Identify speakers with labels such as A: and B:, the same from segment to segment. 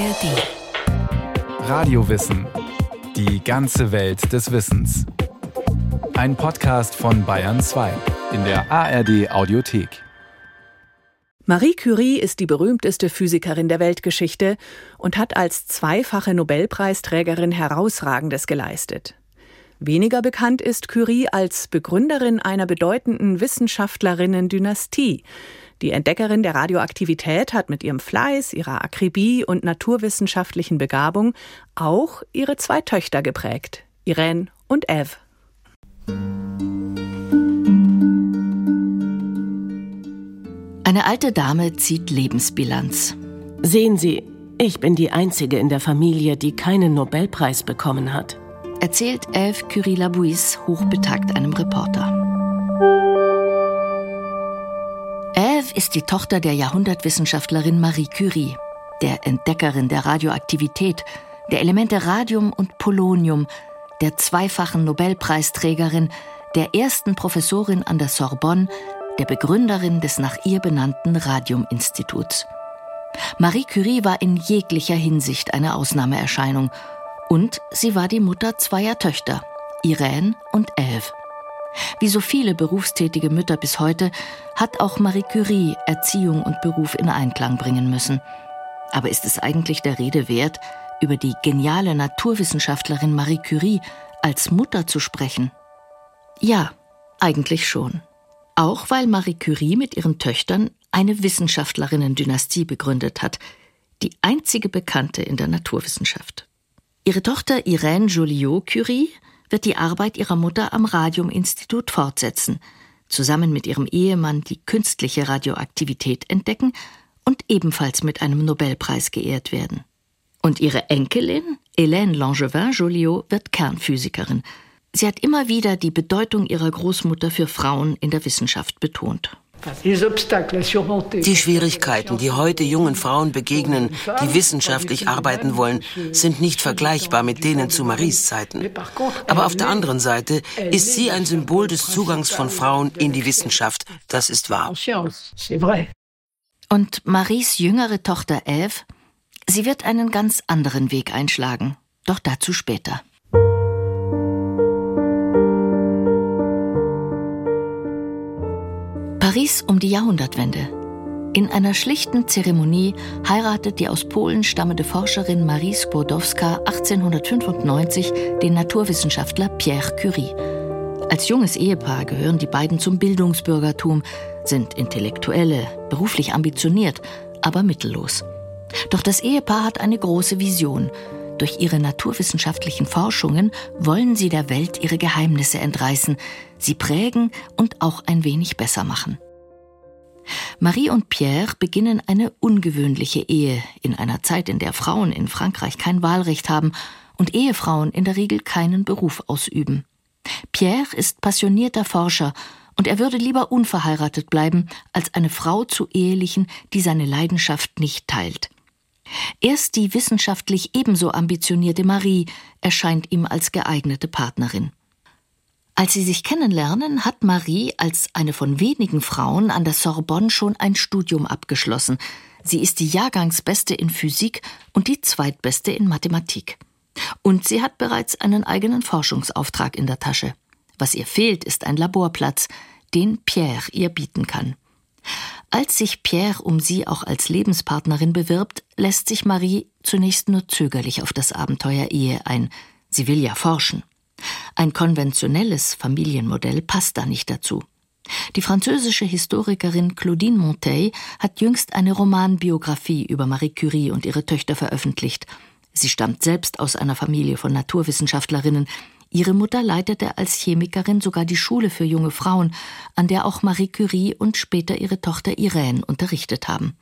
A: ARD.
B: Radiowissen. Die ganze Welt des Wissens. Ein Podcast von Bayern 2 in der ARD Audiothek.
A: Marie Curie ist die berühmteste Physikerin der Weltgeschichte und hat als zweifache Nobelpreisträgerin herausragendes geleistet. Weniger bekannt ist Curie als Begründerin einer bedeutenden Wissenschaftlerinnen-Dynastie. Die Entdeckerin der Radioaktivität hat mit ihrem Fleiß, ihrer Akribie und naturwissenschaftlichen Begabung auch ihre zwei Töchter geprägt, Irene und Eve.
C: Eine alte Dame zieht Lebensbilanz.
D: Sehen Sie, ich bin die Einzige in der Familie, die keinen Nobelpreis bekommen hat
C: erzählt Eve Curie-Labouisse hochbetagt einem Reporter. Ist die Tochter der Jahrhundertwissenschaftlerin Marie Curie, der Entdeckerin der Radioaktivität, der Elemente Radium und Polonium, der zweifachen Nobelpreisträgerin, der ersten Professorin an der Sorbonne, der Begründerin des nach ihr benannten Radiuminstituts. Marie Curie war in jeglicher Hinsicht eine Ausnahmeerscheinung und sie war die Mutter zweier Töchter, Irene und Eve. Wie so viele berufstätige Mütter bis heute hat auch Marie Curie Erziehung und Beruf in Einklang bringen müssen. Aber ist es eigentlich der Rede wert, über die geniale Naturwissenschaftlerin Marie Curie als Mutter zu sprechen? Ja, eigentlich schon. Auch weil Marie Curie mit ihren Töchtern eine Wissenschaftlerinnen-Dynastie begründet hat, die einzige bekannte in der Naturwissenschaft. Ihre Tochter Irène Joliot-Curie wird die Arbeit ihrer Mutter am Radiuminstitut fortsetzen, zusammen mit ihrem Ehemann die künstliche Radioaktivität entdecken und ebenfalls mit einem Nobelpreis geehrt werden. Und ihre Enkelin, Hélène Langevin Joliot, wird Kernphysikerin. Sie hat immer wieder die Bedeutung ihrer Großmutter für Frauen in der Wissenschaft betont.
E: Die Schwierigkeiten, die heute jungen Frauen begegnen, die wissenschaftlich arbeiten wollen, sind nicht vergleichbar mit denen zu Maries Zeiten. Aber auf der anderen Seite ist sie ein Symbol des Zugangs von Frauen in die Wissenschaft. Das ist wahr.
C: Und Maries jüngere Tochter Eve, sie wird einen ganz anderen Weg einschlagen. Doch dazu später. Paris um die Jahrhundertwende. In einer schlichten Zeremonie heiratet die aus Polen stammende Forscherin Marie Skłodowska 1895 den Naturwissenschaftler Pierre Curie. Als junges Ehepaar gehören die beiden zum Bildungsbürgertum, sind Intellektuelle, beruflich ambitioniert, aber mittellos. Doch das Ehepaar hat eine große Vision. Durch ihre naturwissenschaftlichen Forschungen wollen sie der Welt ihre Geheimnisse entreißen, sie prägen und auch ein wenig besser machen. Marie und Pierre beginnen eine ungewöhnliche Ehe in einer Zeit, in der Frauen in Frankreich kein Wahlrecht haben und Ehefrauen in der Regel keinen Beruf ausüben. Pierre ist passionierter Forscher und er würde lieber unverheiratet bleiben, als eine Frau zu ehelichen, die seine Leidenschaft nicht teilt. Erst die wissenschaftlich ebenso ambitionierte Marie erscheint ihm als geeignete Partnerin. Als sie sich kennenlernen, hat Marie als eine von wenigen Frauen an der Sorbonne schon ein Studium abgeschlossen. Sie ist die Jahrgangsbeste in Physik und die zweitbeste in Mathematik. Und sie hat bereits einen eigenen Forschungsauftrag in der Tasche. Was ihr fehlt, ist ein Laborplatz, den Pierre ihr bieten kann. Als sich Pierre um sie auch als Lebenspartnerin bewirbt, lässt sich Marie zunächst nur zögerlich auf das Abenteuer Ehe ein. Sie will ja forschen. Ein konventionelles Familienmodell passt da nicht dazu. Die französische Historikerin Claudine Monteil hat jüngst eine Romanbiografie über Marie Curie und ihre Töchter veröffentlicht. Sie stammt selbst aus einer Familie von Naturwissenschaftlerinnen, Ihre Mutter leitete als Chemikerin sogar die Schule für junge Frauen, an der auch Marie Curie und später ihre Tochter Irène unterrichtet haben.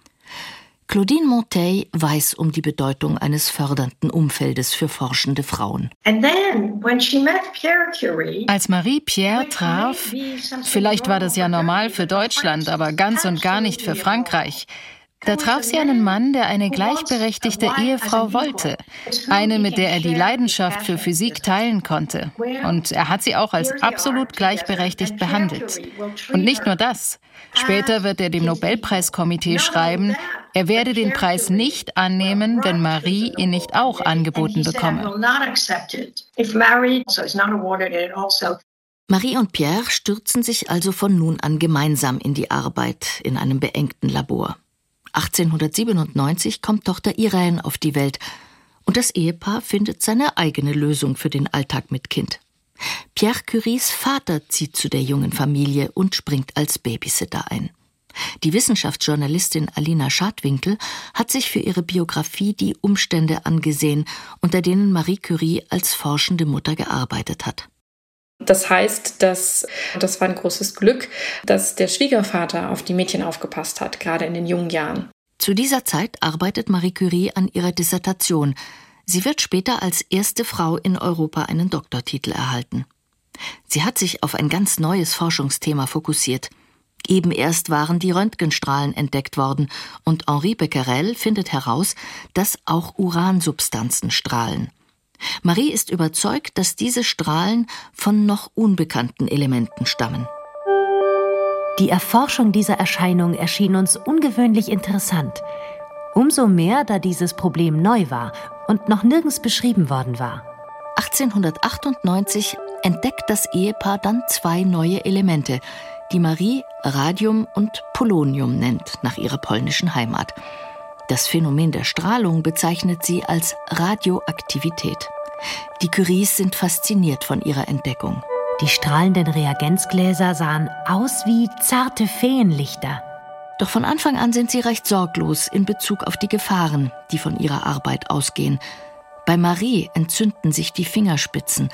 C: Claudine Monteil weiß um die Bedeutung eines fördernden Umfeldes für forschende Frauen.
F: Als Marie Pierre traf, vielleicht war das ja normal für Deutschland, aber ganz und gar nicht für Frankreich, Da traf sie einen Mann, der eine gleichberechtigte Ehefrau wollte. Eine, mit der er die Leidenschaft für Physik teilen konnte. Und er hat sie auch als absolut gleichberechtigt behandelt. Und nicht nur das. Später wird er dem Nobelpreiskomitee schreiben, er werde den Preis nicht annehmen, wenn Marie ihn nicht auch angeboten bekomme.
C: Marie und Pierre stürzen sich also von nun an gemeinsam in die Arbeit in einem beengten Labor. 1897 kommt Tochter Irene auf die Welt und das Ehepaar findet seine eigene Lösung für den Alltag mit Kind. Pierre Curies Vater zieht zu der jungen Familie und springt als Babysitter ein. Die Wissenschaftsjournalistin Alina Schadwinkel hat sich für ihre Biografie die Umstände angesehen, unter denen Marie Curie als forschende Mutter gearbeitet hat.
G: Das heißt, dass das war ein großes Glück, dass der Schwiegervater auf die Mädchen aufgepasst hat, gerade in den jungen Jahren.
C: Zu dieser Zeit arbeitet Marie Curie an ihrer Dissertation. Sie wird später als erste Frau in Europa einen Doktortitel erhalten. Sie hat sich auf ein ganz neues Forschungsthema fokussiert. Eben erst waren die Röntgenstrahlen entdeckt worden und Henri Becquerel findet heraus, dass auch Uransubstanzen strahlen. Marie ist überzeugt, dass diese Strahlen von noch unbekannten Elementen stammen.
H: Die Erforschung dieser Erscheinung erschien uns ungewöhnlich interessant. Umso mehr, da dieses Problem neu war und noch nirgends beschrieben worden war.
C: 1898 entdeckt das Ehepaar dann zwei neue Elemente, die Marie Radium und Polonium nennt, nach ihrer polnischen Heimat. Das Phänomen der Strahlung bezeichnet sie als Radioaktivität. Die Curies sind fasziniert von ihrer Entdeckung.
H: Die strahlenden Reagenzgläser sahen aus wie zarte Feenlichter.
C: Doch von Anfang an sind sie recht sorglos in Bezug auf die Gefahren, die von ihrer Arbeit ausgehen. Bei Marie entzünden sich die Fingerspitzen.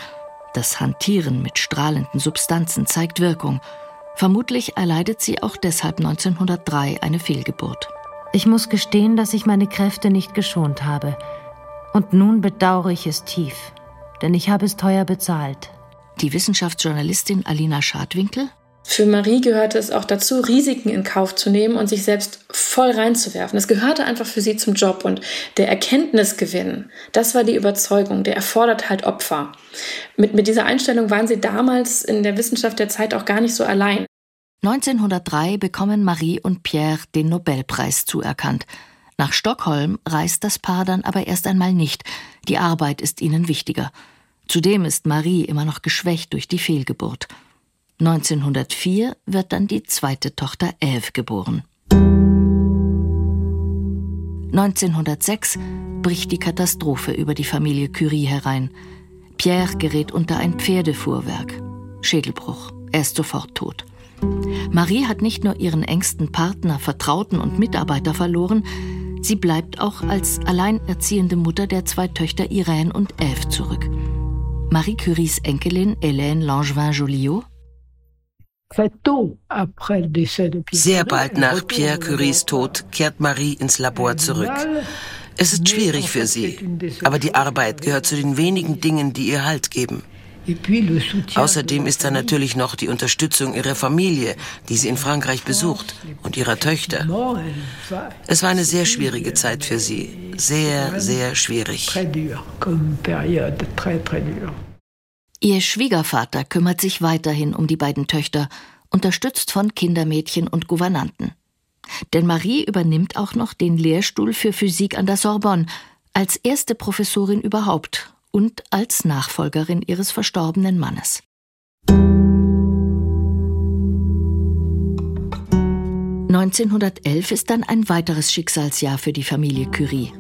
C: Das Hantieren mit strahlenden Substanzen zeigt Wirkung. Vermutlich erleidet sie auch deshalb 1903 eine Fehlgeburt.
H: Ich muss gestehen, dass ich meine Kräfte nicht geschont habe. Und nun bedauere ich es tief, denn ich habe es teuer bezahlt.
C: Die Wissenschaftsjournalistin Alina Schadwinkel
G: für Marie gehörte es auch dazu, Risiken in Kauf zu nehmen und sich selbst voll reinzuwerfen. Es gehörte einfach für sie zum Job und der Erkenntnisgewinn, das war die Überzeugung, der erfordert halt Opfer. Mit, mit dieser Einstellung waren sie damals in der Wissenschaft der Zeit auch gar nicht so allein.
C: 1903 bekommen Marie und Pierre den Nobelpreis zuerkannt. Nach Stockholm reist das Paar dann aber erst einmal nicht. Die Arbeit ist ihnen wichtiger. Zudem ist Marie immer noch geschwächt durch die Fehlgeburt. 1904 wird dann die zweite Tochter Eve geboren. 1906 bricht die Katastrophe über die Familie Curie herein. Pierre gerät unter ein Pferdefuhrwerk. Schädelbruch. Er ist sofort tot. Marie hat nicht nur ihren engsten Partner, Vertrauten und Mitarbeiter verloren, sie bleibt auch als alleinerziehende Mutter der zwei Töchter Irène und Eve zurück. Marie Curies Enkelin Hélène Langevin-Joliot
E: sehr bald nach Pierre Curies Tod kehrt Marie ins Labor zurück. Es ist schwierig für sie, aber die Arbeit gehört zu den wenigen Dingen, die ihr Halt geben. Außerdem ist da natürlich noch die Unterstützung ihrer Familie, die sie in Frankreich besucht, und ihrer Töchter. Es war eine sehr schwierige Zeit für sie. Sehr, sehr schwierig.
C: Ihr Schwiegervater kümmert sich weiterhin um die beiden Töchter, unterstützt von Kindermädchen und Gouvernanten. Denn Marie übernimmt auch noch den Lehrstuhl für Physik an der Sorbonne als erste Professorin überhaupt und als Nachfolgerin ihres verstorbenen Mannes. (1911) ist dann ein weiteres Schicksalsjahr für die Familie Curie.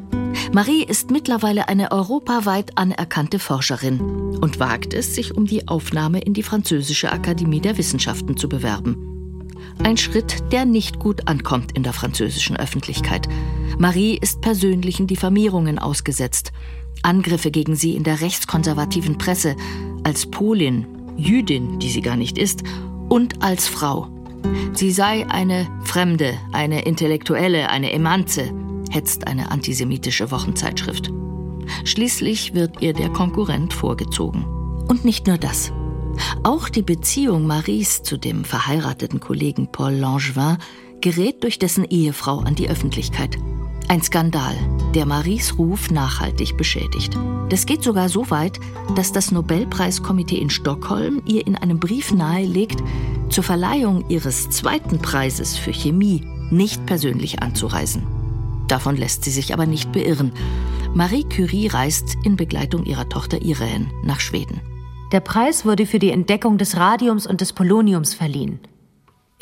C: Marie ist mittlerweile eine europaweit anerkannte Forscherin und wagt es, sich um die Aufnahme in die Französische Akademie der Wissenschaften zu bewerben. Ein Schritt, der nicht gut ankommt in der französischen Öffentlichkeit. Marie ist persönlichen Diffamierungen ausgesetzt. Angriffe gegen sie in der rechtskonservativen Presse, als Polin, Jüdin, die sie gar nicht ist, und als Frau. Sie sei eine Fremde, eine Intellektuelle, eine Emanze, hetzt eine antisemitische Wochenzeitschrift. Schließlich wird ihr der Konkurrent vorgezogen. Und nicht nur das. Auch die Beziehung Maries zu dem verheirateten Kollegen Paul Langevin gerät durch dessen Ehefrau an die Öffentlichkeit. Ein Skandal, der Maries Ruf nachhaltig beschädigt. Das geht sogar so weit, dass das Nobelpreiskomitee in Stockholm ihr in einem Brief nahelegt, zur Verleihung ihres zweiten Preises für Chemie nicht persönlich anzureisen. Davon lässt sie sich aber nicht beirren. Marie Curie reist in Begleitung ihrer Tochter Irene nach Schweden.
H: Der Preis wurde für die Entdeckung des Radiums und des Poloniums verliehen.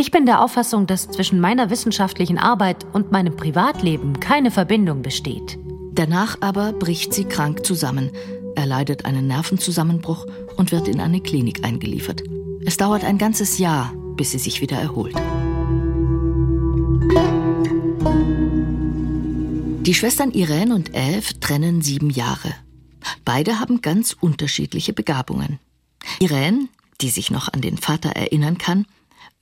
H: Ich bin der Auffassung, dass zwischen meiner wissenschaftlichen Arbeit und meinem Privatleben keine Verbindung besteht.
C: Danach aber bricht sie krank zusammen. Er leidet einen Nervenzusammenbruch und wird in eine Klinik eingeliefert. Es dauert ein ganzes Jahr, bis sie sich wieder erholt. Die Schwestern Irene und Eve trennen sieben Jahre. Beide haben ganz unterschiedliche Begabungen. Irene, die sich noch an den Vater erinnern kann,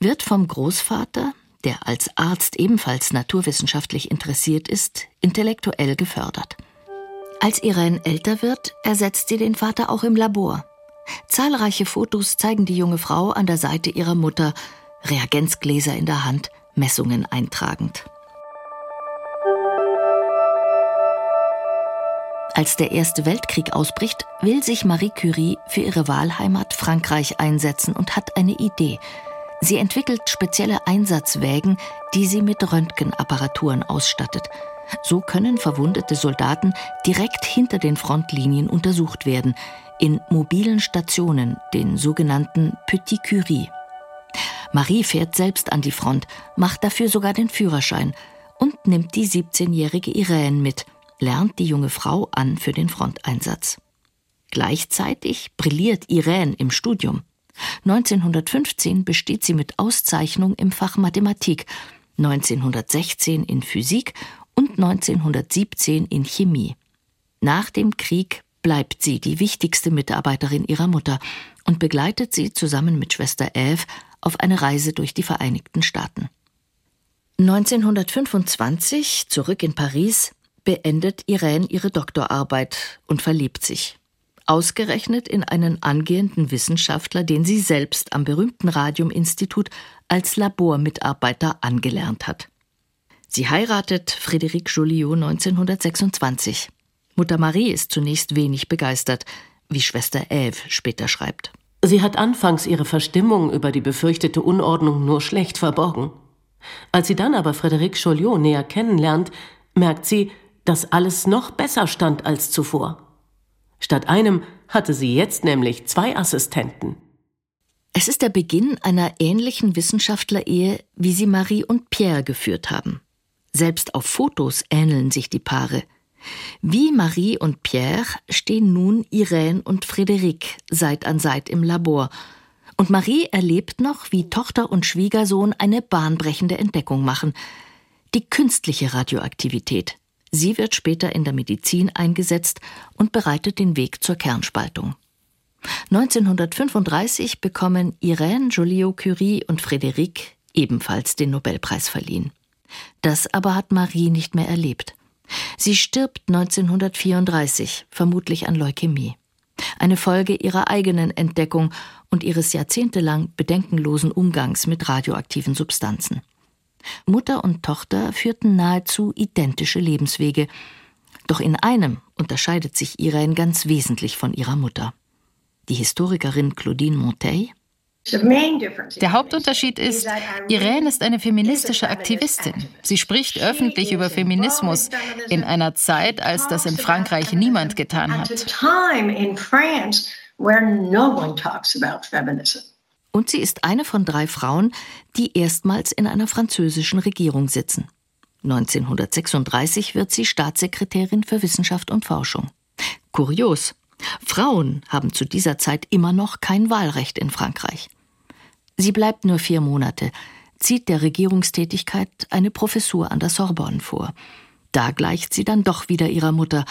C: wird vom Großvater, der als Arzt ebenfalls naturwissenschaftlich interessiert ist, intellektuell gefördert. Als Irene älter wird, ersetzt sie den Vater auch im Labor. Zahlreiche Fotos zeigen die junge Frau an der Seite ihrer Mutter, Reagenzgläser in der Hand, Messungen eintragend. Als der Erste Weltkrieg ausbricht, will sich Marie Curie für ihre Wahlheimat Frankreich einsetzen und hat eine Idee – Sie entwickelt spezielle Einsatzwägen, die sie mit Röntgenapparaturen ausstattet. So können verwundete Soldaten direkt hinter den Frontlinien untersucht werden, in mobilen Stationen, den sogenannten Petit Curie. Marie fährt selbst an die Front, macht dafür sogar den Führerschein und nimmt die 17-jährige Irene mit, lernt die junge Frau an für den Fronteinsatz. Gleichzeitig brilliert Irene im Studium. 1915 besteht sie mit Auszeichnung im Fach Mathematik, 1916 in Physik und 1917 in Chemie. Nach dem Krieg bleibt sie die wichtigste Mitarbeiterin ihrer Mutter und begleitet sie zusammen mit Schwester Eve auf eine Reise durch die Vereinigten Staaten. 1925, zurück in Paris, beendet Irene ihre Doktorarbeit und verliebt sich ausgerechnet in einen angehenden Wissenschaftler, den sie selbst am berühmten Radiuminstitut als Labormitarbeiter angelernt hat. Sie heiratet Frédéric Joliot 1926. Mutter Marie ist zunächst wenig begeistert, wie Schwester Eve später schreibt.
D: Sie hat anfangs ihre Verstimmung über die befürchtete Unordnung nur schlecht verborgen. Als sie dann aber Frédéric Joliot näher kennenlernt, merkt sie, dass alles noch besser stand als zuvor. Statt einem hatte sie jetzt nämlich zwei Assistenten.
C: Es ist der Beginn einer ähnlichen Wissenschaftlerehe, wie sie Marie und Pierre geführt haben. Selbst auf Fotos ähneln sich die Paare. Wie Marie und Pierre stehen nun Irene und Frédéric Seit an Seit im Labor. Und Marie erlebt noch, wie Tochter und Schwiegersohn eine bahnbrechende Entdeckung machen. Die künstliche Radioaktivität. Sie wird später in der Medizin eingesetzt und bereitet den Weg zur Kernspaltung. 1935 bekommen Irene Joliot-Curie und Frédéric ebenfalls den Nobelpreis verliehen. Das aber hat Marie nicht mehr erlebt. Sie stirbt 1934, vermutlich an Leukämie. Eine Folge ihrer eigenen Entdeckung und ihres jahrzehntelang bedenkenlosen Umgangs mit radioaktiven Substanzen. Mutter und Tochter führten nahezu identische Lebenswege. Doch in einem unterscheidet sich Irene ganz wesentlich von ihrer Mutter. Die Historikerin Claudine Monteil
F: der Hauptunterschied ist, Irene ist eine feministische Aktivistin. Sie spricht öffentlich über Feminismus in einer Zeit, als das in Frankreich niemand getan hat.
C: Und sie ist eine von drei Frauen, die erstmals in einer französischen Regierung sitzen. 1936 wird sie Staatssekretärin für Wissenschaft und Forschung. Kurios. Frauen haben zu dieser Zeit immer noch kein Wahlrecht in Frankreich. Sie bleibt nur vier Monate, zieht der Regierungstätigkeit eine Professur an der Sorbonne vor. Da gleicht sie dann doch wieder ihrer Mutter,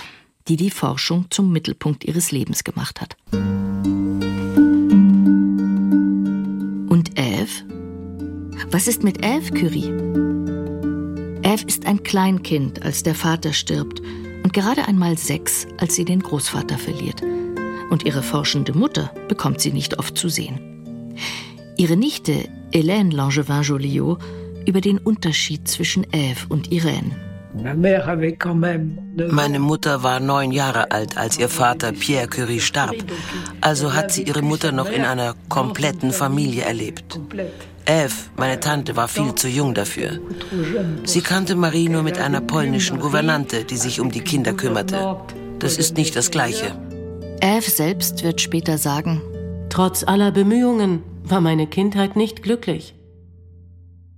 C: die die Forschung zum Mittelpunkt ihres Lebens gemacht hat. Eve? Was ist mit Eve Curie? Eve ist ein Kleinkind, als der Vater stirbt und gerade einmal sechs, als sie den Großvater verliert. Und ihre forschende Mutter bekommt sie nicht oft zu sehen. Ihre Nichte, Hélène Langevin Joliot, über den Unterschied zwischen Eve und Irene.
E: Meine Mutter war neun Jahre alt, als ihr Vater Pierre Curie starb. Also hat sie ihre Mutter noch in einer kompletten Familie erlebt. Eve, meine Tante, war viel zu jung dafür. Sie kannte Marie nur mit einer polnischen Gouvernante, die sich um die Kinder kümmerte. Das ist nicht das Gleiche.
C: Eve selbst wird später sagen,
D: Trotz aller Bemühungen war meine Kindheit nicht glücklich.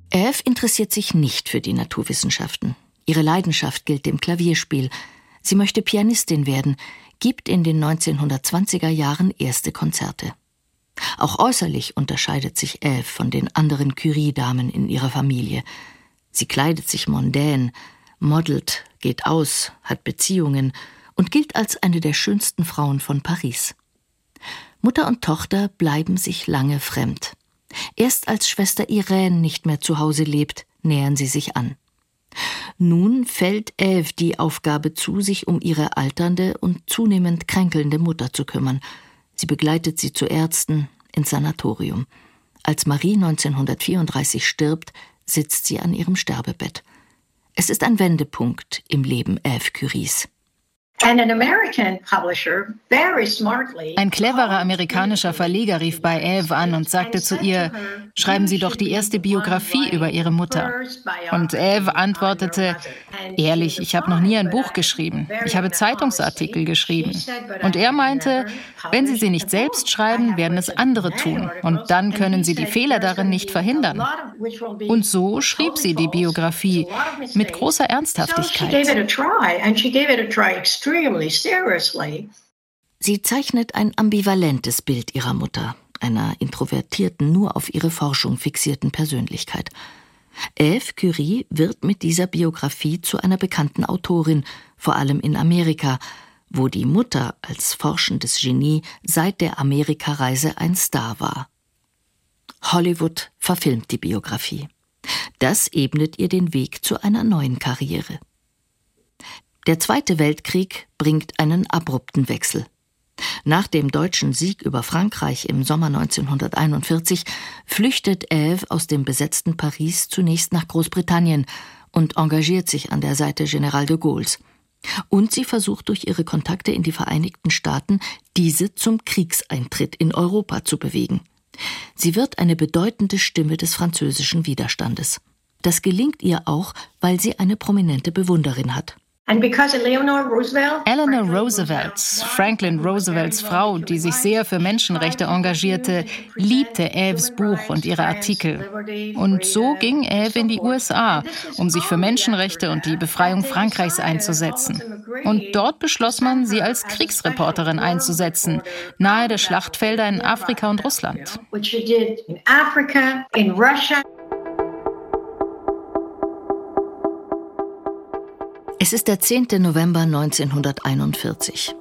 C: Eve interessiert sich nicht für die Naturwissenschaften. Ihre Leidenschaft gilt dem Klavierspiel. Sie möchte Pianistin werden, gibt in den 1920er Jahren erste Konzerte. Auch äußerlich unterscheidet sich Eve von den anderen Curie-Damen in ihrer Familie. Sie kleidet sich mondän, modelt, geht aus, hat Beziehungen und gilt als eine der schönsten Frauen von Paris. Mutter und Tochter bleiben sich lange fremd. Erst als Schwester Irene nicht mehr zu Hause lebt, nähern sie sich an. Nun fällt Eve die Aufgabe zu, sich um ihre alternde und zunehmend kränkelnde Mutter zu kümmern. Sie begleitet sie zu Ärzten ins Sanatorium. Als Marie 1934 stirbt, sitzt sie an ihrem Sterbebett. Es ist ein Wendepunkt im Leben Eve Curies.
F: Ein cleverer amerikanischer Verleger rief bei Eve an und sagte zu ihr, schreiben Sie doch die erste Biografie über Ihre Mutter. Und Eve antwortete, ehrlich, ich habe noch nie ein Buch geschrieben. Ich habe Zeitungsartikel geschrieben. Und er meinte, wenn Sie sie nicht selbst schreiben, werden es andere tun. Und dann können Sie die Fehler darin nicht verhindern. Und so schrieb sie die Biografie mit großer Ernsthaftigkeit.
C: Sie zeichnet ein ambivalentes Bild ihrer Mutter, einer introvertierten, nur auf ihre Forschung fixierten Persönlichkeit. Eve Curie wird mit dieser Biografie zu einer bekannten Autorin, vor allem in Amerika, wo die Mutter als forschendes Genie seit der Amerikareise ein Star war. Hollywood verfilmt die Biografie. Das ebnet ihr den Weg zu einer neuen Karriere. Der Zweite Weltkrieg bringt einen abrupten Wechsel. Nach dem deutschen Sieg über Frankreich im Sommer 1941 flüchtet Eve aus dem besetzten Paris zunächst nach Großbritannien und engagiert sich an der Seite General de Gaulles. Und sie versucht durch ihre Kontakte in die Vereinigten Staaten, diese zum Kriegseintritt in Europa zu bewegen. Sie wird eine bedeutende Stimme des französischen Widerstandes. Das gelingt ihr auch, weil sie eine prominente Bewunderin hat.
F: Eleanor Roosevelt, Franklin Roosevelts Frau, die sich sehr für Menschenrechte engagierte, liebte Eves Buch und ihre Artikel. Und so ging Eve in die USA, um sich für Menschenrechte und die Befreiung Frankreichs einzusetzen. Und dort beschloss man, sie als Kriegsreporterin einzusetzen, nahe der Schlachtfelder in Afrika und Russland.
C: Es ist der 10. November 1941.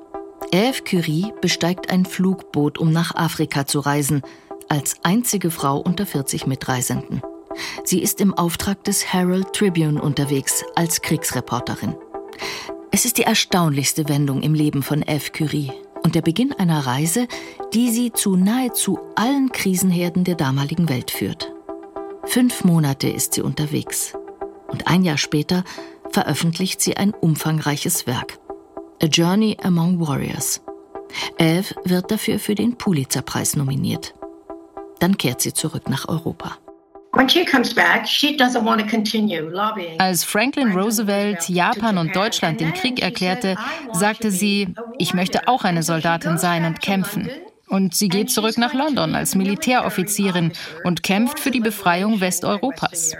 C: Eve Curie besteigt ein Flugboot, um nach Afrika zu reisen, als einzige Frau unter 40 Mitreisenden. Sie ist im Auftrag des Herald Tribune unterwegs als Kriegsreporterin. Es ist die erstaunlichste Wendung im Leben von Eve Curie und der Beginn einer Reise, die sie zu nahezu allen Krisenherden der damaligen Welt führt. Fünf Monate ist sie unterwegs. Und ein Jahr später veröffentlicht sie ein umfangreiches Werk. A Journey Among Warriors. Eve wird dafür für den Pulitzerpreis nominiert. Dann kehrt sie zurück nach Europa.
F: Als Franklin Roosevelt Japan und Deutschland den Krieg erklärte, sagte sie, ich möchte auch eine Soldatin sein und kämpfen. Und sie geht zurück nach London als Militäroffizierin und kämpft für die Befreiung Westeuropas.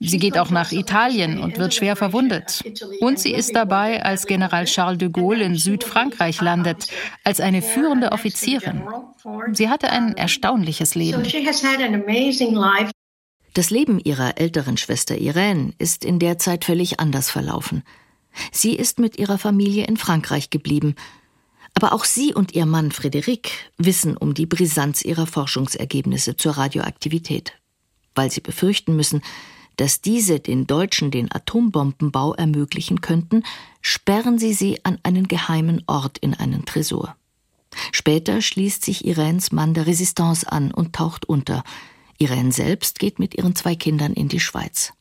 F: Sie geht auch nach Italien und wird schwer verwundet. Und sie ist dabei, als General Charles de Gaulle in Südfrankreich landet, als eine führende Offizierin. Sie hatte ein erstaunliches Leben.
C: Das Leben ihrer älteren Schwester Irene ist in der Zeit völlig anders verlaufen. Sie ist mit ihrer Familie in Frankreich geblieben aber auch sie und ihr Mann Frédéric wissen um die Brisanz ihrer Forschungsergebnisse zur Radioaktivität, weil sie befürchten müssen, dass diese den Deutschen den Atombombenbau ermöglichen könnten, sperren sie sie an einen geheimen Ort in einen Tresor. Später schließt sich Irens Mann der Resistance an und taucht unter. Irene selbst geht mit ihren zwei Kindern in die Schweiz.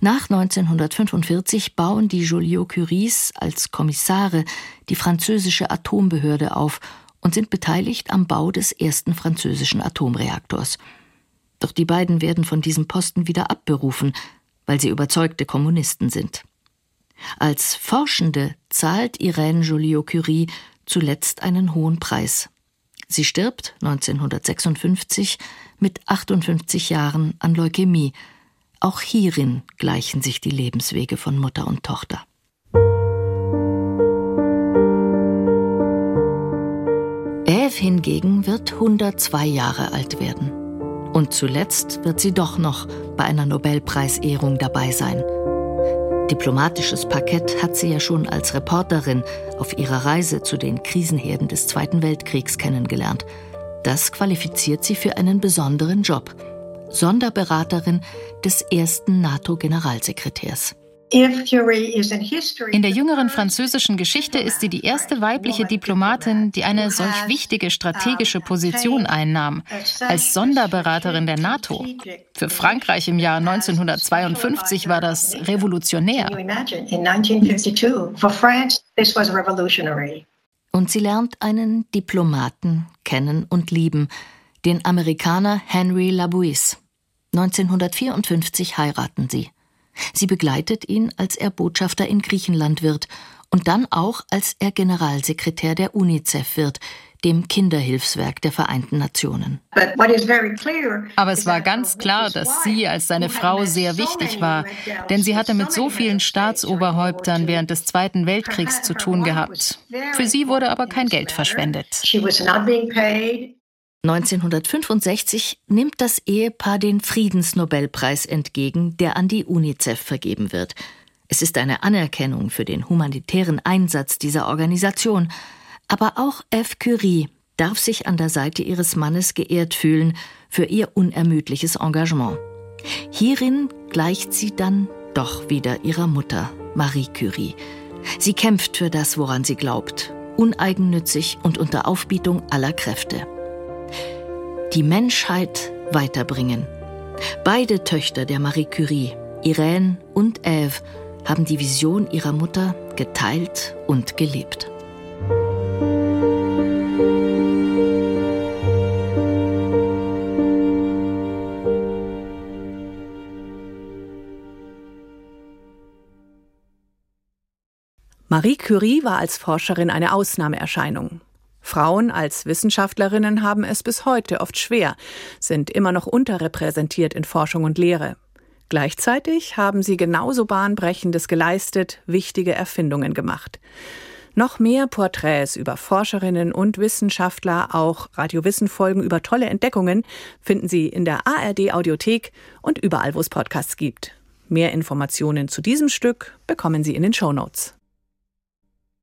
C: Nach 1945 bauen die Joliot-Curies als Kommissare die französische Atombehörde auf und sind beteiligt am Bau des ersten französischen Atomreaktors. Doch die beiden werden von diesem Posten wieder abberufen, weil sie überzeugte Kommunisten sind. Als Forschende zahlt Irène Joliot-Curie zuletzt einen hohen Preis. Sie stirbt 1956 mit 58 Jahren an Leukämie. Auch hierin gleichen sich die Lebenswege von Mutter und Tochter. Eve hingegen wird 102 Jahre alt werden. Und zuletzt wird sie doch noch bei einer Nobelpreisehrung dabei sein. Diplomatisches Parkett hat sie ja schon als Reporterin auf ihrer Reise zu den Krisenherden des Zweiten Weltkriegs kennengelernt. Das qualifiziert sie für einen besonderen Job. Sonderberaterin des ersten NATO-Generalsekretärs.
F: In der jüngeren französischen Geschichte ist sie die erste weibliche Diplomatin, die eine solch wichtige strategische Position einnahm, als Sonderberaterin der NATO. Für Frankreich im Jahr 1952 war das revolutionär.
C: Und sie lernt einen Diplomaten kennen und lieben, den Amerikaner Henry Labouisse. 1954 heiraten sie. Sie begleitet ihn, als er Botschafter in Griechenland wird und dann auch, als er Generalsekretär der UNICEF wird, dem Kinderhilfswerk der Vereinten Nationen.
F: Aber es war ganz klar, dass sie als seine Frau sehr wichtig war, denn sie hatte mit so vielen Staatsoberhäuptern während des Zweiten Weltkriegs zu tun gehabt. Für sie wurde aber kein Geld verschwendet.
C: 1965 nimmt das Ehepaar den Friedensnobelpreis entgegen, der an die UNICEF vergeben wird. Es ist eine Anerkennung für den humanitären Einsatz dieser Organisation. Aber auch F. Curie darf sich an der Seite ihres Mannes geehrt fühlen für ihr unermüdliches Engagement. Hierin gleicht sie dann doch wieder ihrer Mutter, Marie Curie. Sie kämpft für das, woran sie glaubt, uneigennützig und unter Aufbietung aller Kräfte die Menschheit weiterbringen. Beide Töchter der Marie Curie, Irène und Ève, haben die Vision ihrer Mutter geteilt und gelebt.
A: Marie Curie war als Forscherin eine Ausnahmeerscheinung. Frauen als Wissenschaftlerinnen haben es bis heute oft schwer, sind immer noch unterrepräsentiert in Forschung und Lehre. Gleichzeitig haben sie genauso bahnbrechendes geleistet, wichtige Erfindungen gemacht. Noch mehr Porträts über Forscherinnen und Wissenschaftler, auch Radiowissen-Folgen über tolle Entdeckungen finden Sie in der ARD Audiothek und überall, wo es Podcasts gibt. Mehr Informationen zu diesem Stück bekommen Sie in den Show Notes.